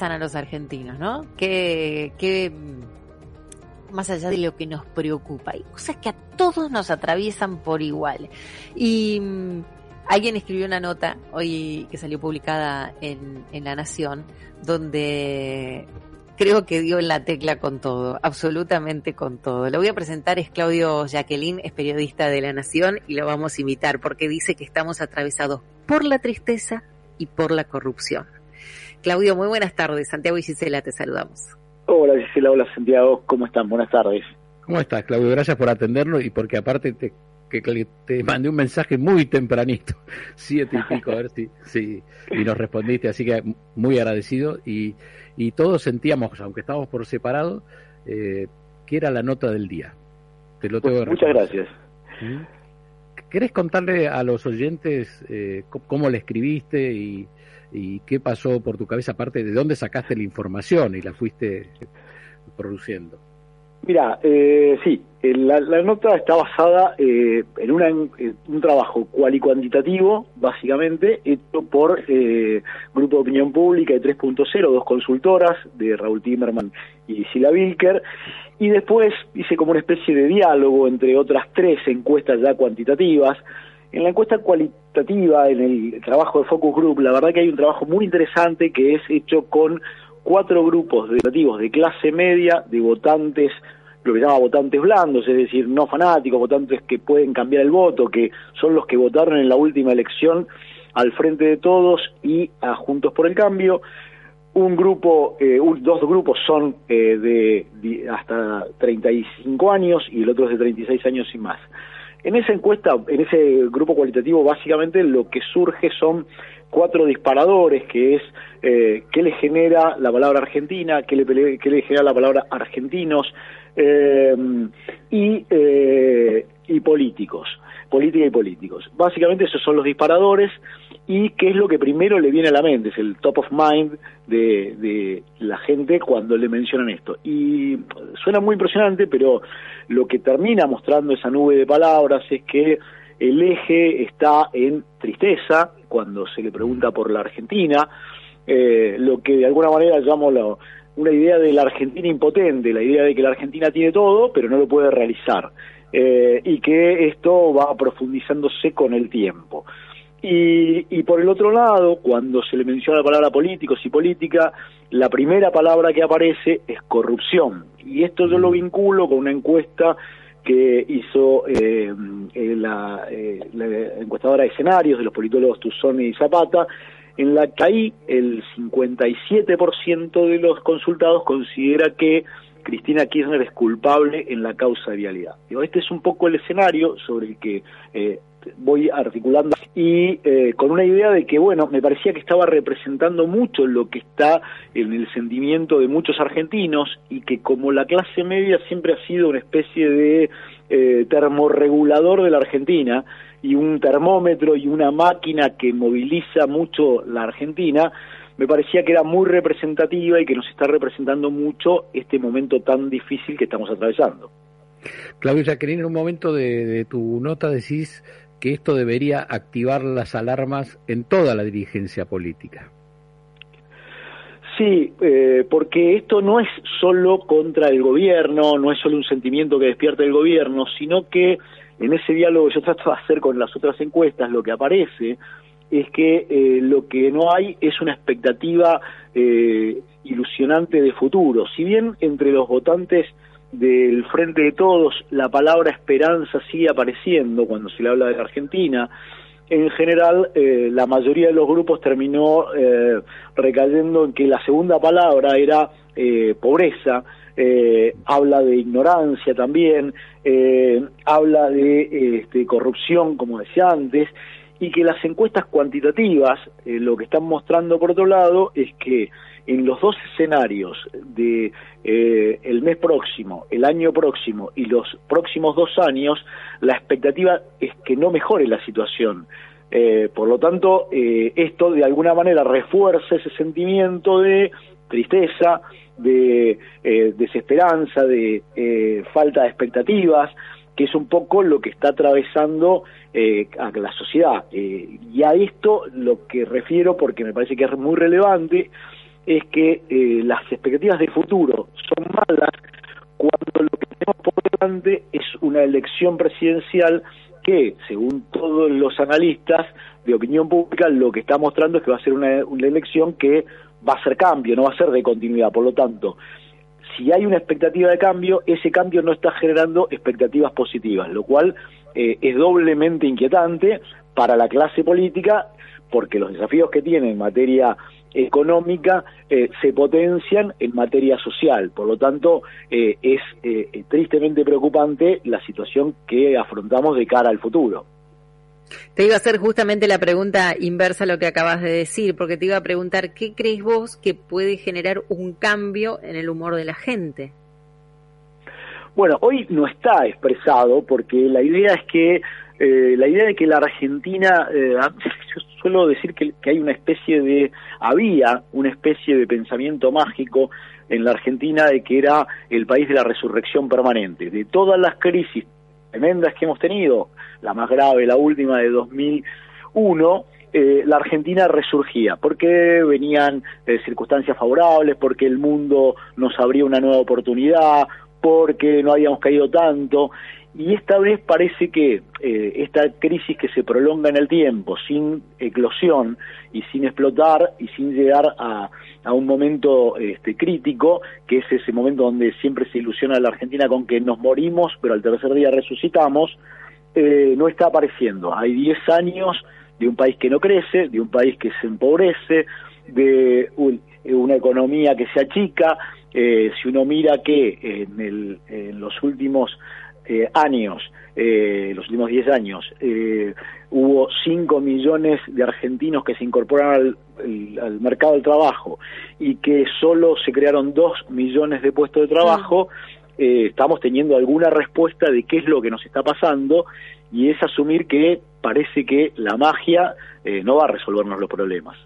a los argentinos, ¿no? Que, que más allá de lo que nos preocupa, hay cosas que a todos nos atraviesan por igual. Y alguien escribió una nota hoy que salió publicada en, en La Nación, donde creo que dio la tecla con todo, absolutamente con todo. Lo voy a presentar, es Claudio Jacqueline, es periodista de La Nación y lo vamos a invitar porque dice que estamos atravesados por la tristeza y por la corrupción. Claudio, muy buenas tardes. Santiago y Gisela, te saludamos. Hola Gisela, hola Santiago, ¿cómo están? Buenas tardes. ¿Cómo estás, Claudio? Gracias por atendernos y porque aparte te, que, te mandé un mensaje muy tempranito, siete y pico, a ver si, si y nos respondiste, así que muy agradecido y, y todos sentíamos, aunque estábamos por separado, eh, que era la nota del día. Te lo tengo Muchas gracias. ¿Mm? ¿Querés contarle a los oyentes eh, cómo le escribiste y, y qué pasó por tu cabeza, aparte de dónde sacaste la información y la fuiste produciendo. Mira, eh, sí, la, nota está basada eh, en, un trabajo cual y cuantitativo, básicamente, hecho por eh, Grupo de Opinión Pública de 3.0, dos consultoras, de Raúl Timerman y Sila Wilker, y después hice como una especie de diálogo entre otras tres encuestas ya cuantitativas, en la encuesta cualitativa, en el trabajo de Focus Group, la verdad que hay un trabajo muy interesante que es hecho con cuatro grupos de de clase media, de votantes, lo que se llama votantes blandos, es decir, no fanáticos, votantes que pueden cambiar el voto, que son los que votaron en la última elección al frente de todos y a Juntos por el Cambio. Un grupo, eh, dos grupos son eh, de, de, hasta 35 años y el otro es de 36 años y más. En esa encuesta, en ese grupo cualitativo, básicamente lo que surge son cuatro disparadores, que es eh, qué le genera la palabra argentina, qué le, qué genera la palabra argentinos eh, y, eh, y políticos, política y políticos. Básicamente esos son los disparadores y qué es lo que primero le viene a la mente, es el top of mind de, de la gente cuando le mencionan esto. Y suena muy impresionante, pero lo que termina mostrando esa nube de palabras es que el eje está en tristeza cuando se le pregunta por la Argentina, eh, lo que de alguna manera llamo una idea de la Argentina impotente, la idea de que la Argentina tiene todo, pero no lo puede realizar, eh, y que esto va profundizándose con el tiempo. Y, y, por el otro lado, cuando se le menciona la palabra políticos y política, la primera palabra que aparece es corrupción. Y esto yo lo mm. vinculo con una encuesta que hizo eh, eh, la, eh, la, encuestadora de escenarios de los politólogos Tuzón y Zapata, en la que ahí el 57% de los consultados considera que Cristina Kirchner es culpable en la causa de vialidad. este es un poco el escenario sobre el que eh, voy articulando y eh, con una idea de que, bueno, me parecía que estaba representando mucho lo que está en el sentimiento de muchos argentinos y que como la clase media siempre ha sido una especie de eh, termorregulador de la Argentina y un termómetro y una máquina que moviliza mucho la Argentina, me parecía que era muy representativa y que nos está representando mucho este momento tan difícil que estamos atravesando. Claudio Jacqueline, en un momento de, de tu nota decís que esto debería activar las alarmas en toda la dirigencia política. Sí, eh, porque esto no es solo contra el gobierno, no es solo un sentimiento que despierta el gobierno, sino que en ese diálogo que yo trato de hacer con las otras encuestas, lo que aparece es que eh, lo que no hay es una expectativa eh, ilusionante de futuro. Si bien entre los votantes del Frente de Todos la palabra esperanza sigue apareciendo cuando se le habla de Argentina. En general, eh, la mayoría de los grupos terminó eh, recayendo en que la segunda palabra era pobreza, habla de ignorancia también, habla de este, corrupción, como decía antes, y que las encuestas cuantitativas eh, lo que están mostrando por otro lado es que en los dos escenarios de eh, el mes próximo, el año próximo y los próximos dos años, la expectativa es que no mejore la situación. Eh, por lo tanto, esto de alguna manera refuerza ese sentimiento de tristeza, de desesperanza, de falta de expectativas, que es un poco lo que está atravesando eh, a la sociedad. Eh, y a esto lo que refiero, porque me parece que es muy relevante, es que eh, las expectativas de futuro son malas cuando lo que tenemos por delante es una elección presidencial que, según todos los analistas de opinión pública, lo que está mostrando es que va a ser una, una elección que va a ser cambio, no va a ser de continuidad. Por lo tanto, si hay una expectativa de cambio, ese cambio no está generando expectativas positivas, lo cual eh, es doblemente inquietante para la clase política porque los desafíos que tiene en materia económica eh, se potencian en materia social. Por lo tanto, eh, es tristemente preocupante la situación que afrontamos de cara al futuro. Te iba a hacer justamente la pregunta inversa a lo que acabas de decir, porque te iba a preguntar, ¿qué crees vos que puede generar un cambio en el humor de la gente? Bueno, hoy no está expresado porque la idea es que eh, la idea de que la Argentina, eh, yo suelo decir que, hay una especie de, había una especie de pensamiento mágico en la Argentina de que era el país de la resurrección permanente, de todas las crisis tremendas que hemos tenido, la más grave, la última de 2001, eh, la Argentina resurgía, porque venían eh, circunstancias favorables, porque el mundo nos abría una nueva oportunidad, porque no habíamos caído tanto, y esta vez parece que eh, esta crisis que se prolonga en el tiempo, sin eclosión y sin explotar y sin llegar a, un momento este, crítico, que es ese momento donde siempre se ilusiona la Argentina con que nos morimos, pero al tercer día resucitamos, eh, no está apareciendo. Hay 10 años de un país que no crece, de un país que se empobrece, de una economía que se achica. Eh, si uno mira que en, el, en los últimos eh, años, eh, los últimos 10 años, eh, hubo 5 millones de argentinos que se incorporaron al, al, mercado del trabajo y que solo se crearon 2 millones de puestos de trabajo, estamos teniendo alguna respuesta de qué es lo que nos está pasando y es asumir que parece que la magia no va a resolvernos los problemas.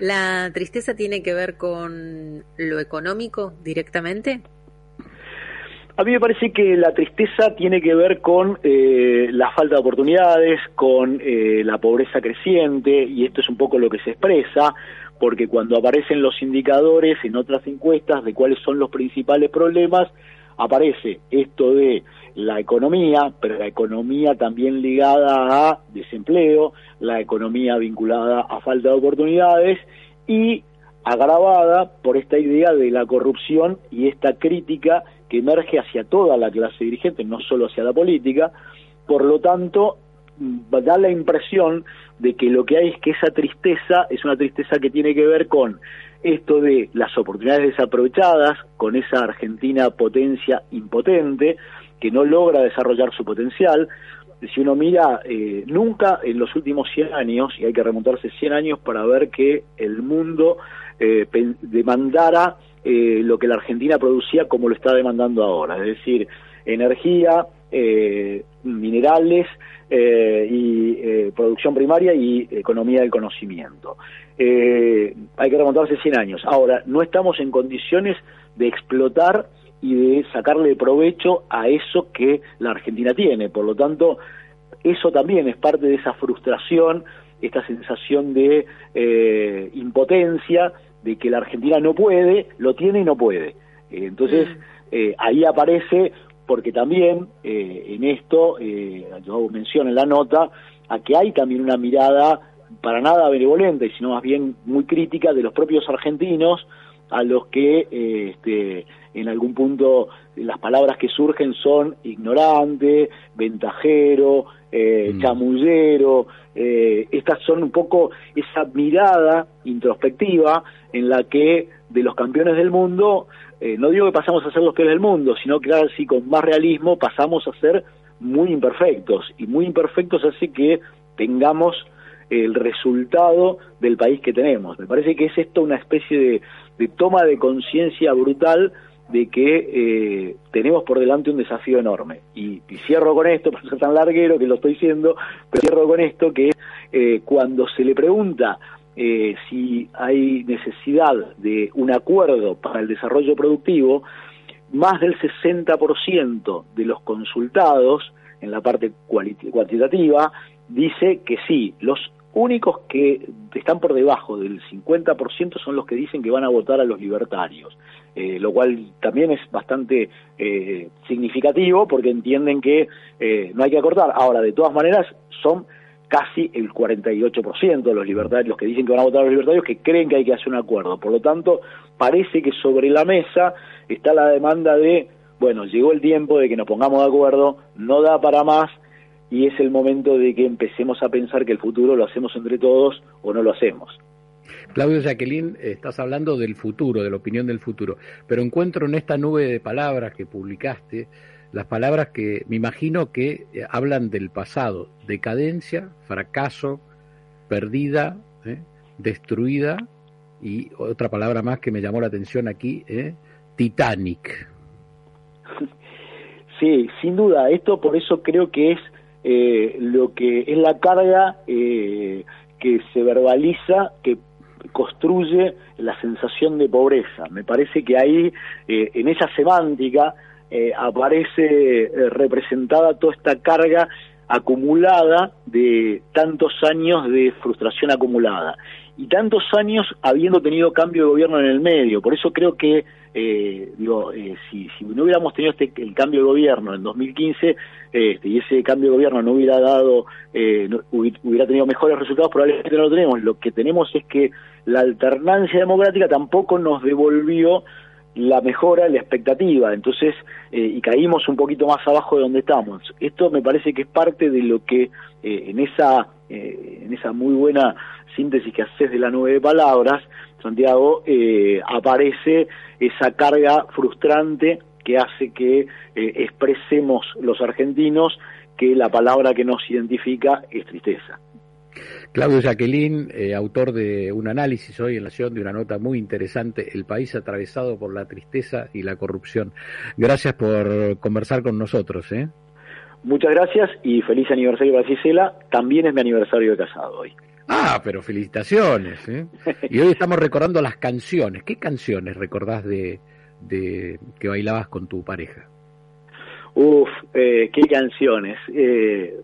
¿La tristeza tiene que ver con lo económico directamente? A mí me parece que la tristeza tiene que ver con eh, la falta de oportunidades, con eh, la pobreza creciente, y esto es un poco lo que se expresa, porque cuando aparecen los indicadores en otras encuestas de cuáles son los principales problemas, aparece esto de la economía, pero la economía también ligada a desempleo, la economía vinculada a falta de oportunidades y agravada por esta idea de la corrupción y esta crítica que emerge hacia toda la clase dirigente, no solo hacia la política, por lo tanto da la impresión de que lo que hay es que esa tristeza es una tristeza que tiene que ver con esto de las oportunidades desaprovechadas, con esa Argentina potencia impotente, que no logra desarrollar su potencial. Si uno mira, eh, nunca en los últimos 100 años, y hay que remontarse 100 años para ver que el mundo eh, demandara eh, lo que la Argentina producía como lo está demandando ahora, es decir, energía, eh, minerales eh, y eh, producción primaria y economía del conocimiento. Hay que remontarse 100 años. Ahora, no estamos en condiciones de explotar y de sacarle provecho a eso que la Argentina tiene. Por lo tanto, eso también es parte de esa frustración, esta sensación de impotencia, de que la Argentina no puede, lo tiene y no puede. Eh, entonces, mm. eh, ahí aparece, porque también eh, en esto, eh, yo hago mención en la nota, a que hay también una mirada para nada benevolente, sino más bien muy crítica de los propios argentinos, a los que eh, este, en algún punto las palabras que surgen son ignorante, ventajero, eh, mm. chamullero, eh, estas son un poco esa mirada introspectiva en la que de los campeones del mundo, eh, no digo que pasamos a ser los peores del mundo, sino que así con más realismo pasamos a ser muy imperfectos, y muy imperfectos hace que tengamos el resultado del país que tenemos. Me parece que es esto una especie de, toma de conciencia brutal de que eh, tenemos por delante un desafío enorme. Y, cierro con esto, por ser tan larguero que lo estoy diciendo, pero cierro con esto que eh, cuando se le pregunta eh, si hay necesidad de un acuerdo para el desarrollo productivo, más del 60% de los consultados en la parte cuantitativa dice que sí. Los únicos que están por debajo del 50% son los que dicen que van a votar a los libertarios, eh, lo cual también es bastante eh, significativo porque entienden que eh, no hay que acordar. Ahora, de todas maneras, son casi el 48% de los libertarios, los que dicen que van a votar a los libertarios, que creen que hay que hacer un acuerdo. Por lo tanto, parece que sobre la mesa está la demanda de, bueno, llegó el tiempo de que nos pongamos de acuerdo, no da para más, y es el momento de que empecemos a pensar que el futuro lo hacemos entre todos o no lo hacemos. Claudio Jacqueline, estás hablando del futuro, de la opinión del futuro, pero encuentro en esta nube de palabras que publicaste las palabras que me imagino que eh, hablan del pasado, decadencia, fracaso, perdida, ¿eh? destruida y otra palabra más que me llamó la atención aquí, ¿eh? Titanic. Sí, sin duda, esto por eso creo que es eh, lo que es la carga eh, que se verbaliza, que construye la sensación de pobreza. Me parece que ahí, eh, en esa semántica, aparece representada toda esta carga acumulada de tantos años de frustración acumulada y tantos años habiendo tenido cambio de gobierno en el medio. Por eso creo que, eh, digo, eh, si, si no hubiéramos tenido este, el cambio de gobierno en 2015 este, y ese cambio de gobierno no hubiera dado, eh, hubiera tenido mejores resultados, probablemente no lo tenemos. Lo que tenemos es que la alternancia democrática tampoco nos devolvió la mejora, la expectativa, entonces, y caímos un poquito más abajo de donde estamos. Esto me parece que es parte de lo que en esa en esa muy buena síntesis que haces de la nube de palabras, Santiago, eh, aparece esa carga frustrante que hace que eh, expresemos los argentinos que la palabra que nos identifica es tristeza. Claudio Jacqueline, eh, autor de un análisis hoy en la ciudad de una nota muy interesante, El país atravesado por la tristeza y la corrupción. Gracias por conversar con nosotros. Muchas gracias y feliz aniversario para Gisela. También es mi aniversario de casado hoy. Ah, pero felicitaciones. ¿eh? Y hoy estamos recordando las canciones. ¿Qué canciones recordás de, de que bailabas con tu pareja? Uf, eh, qué canciones. Eh,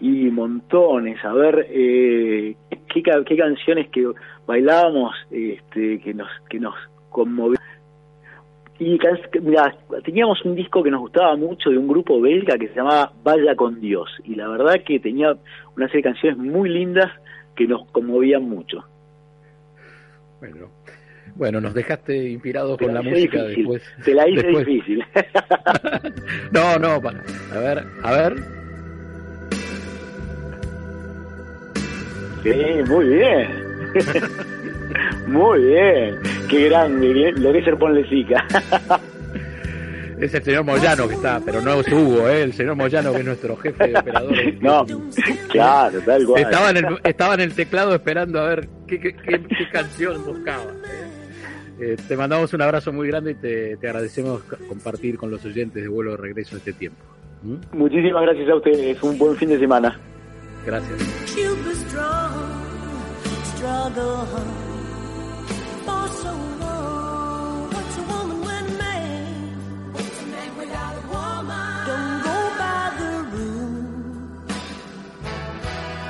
y montones. A ver, eh, ¿qué, qué canciones que bailábamos este, que nos que nos conmovieron. Y mira, teníamos un disco que nos gustaba mucho de un grupo belga que se llamaba Vaya con Dios. Y la verdad que tenía una serie de canciones muy lindas que nos conmovían mucho. Bueno, bueno, nos dejaste inspirados con la música después. Te la hice difícil. no, no, a ver, a ver. Sí, muy bien. muy bien. Qué grande, lo que es el Ponle es el señor Moyano que está, pero no es Hugo, ¿eh? el señor Moyano que es nuestro jefe de operadores. no, claro, tal cual. Estaba en, el, estaba en el teclado esperando a ver qué, qué, qué, canción buscaba. Eh, te mandamos un abrazo muy grande y te, te, agradecemos compartir con los oyentes de vuelo de regreso este tiempo. ¿Mm? Muchísimas gracias a ustedes, un buen fin de semana. Gracias.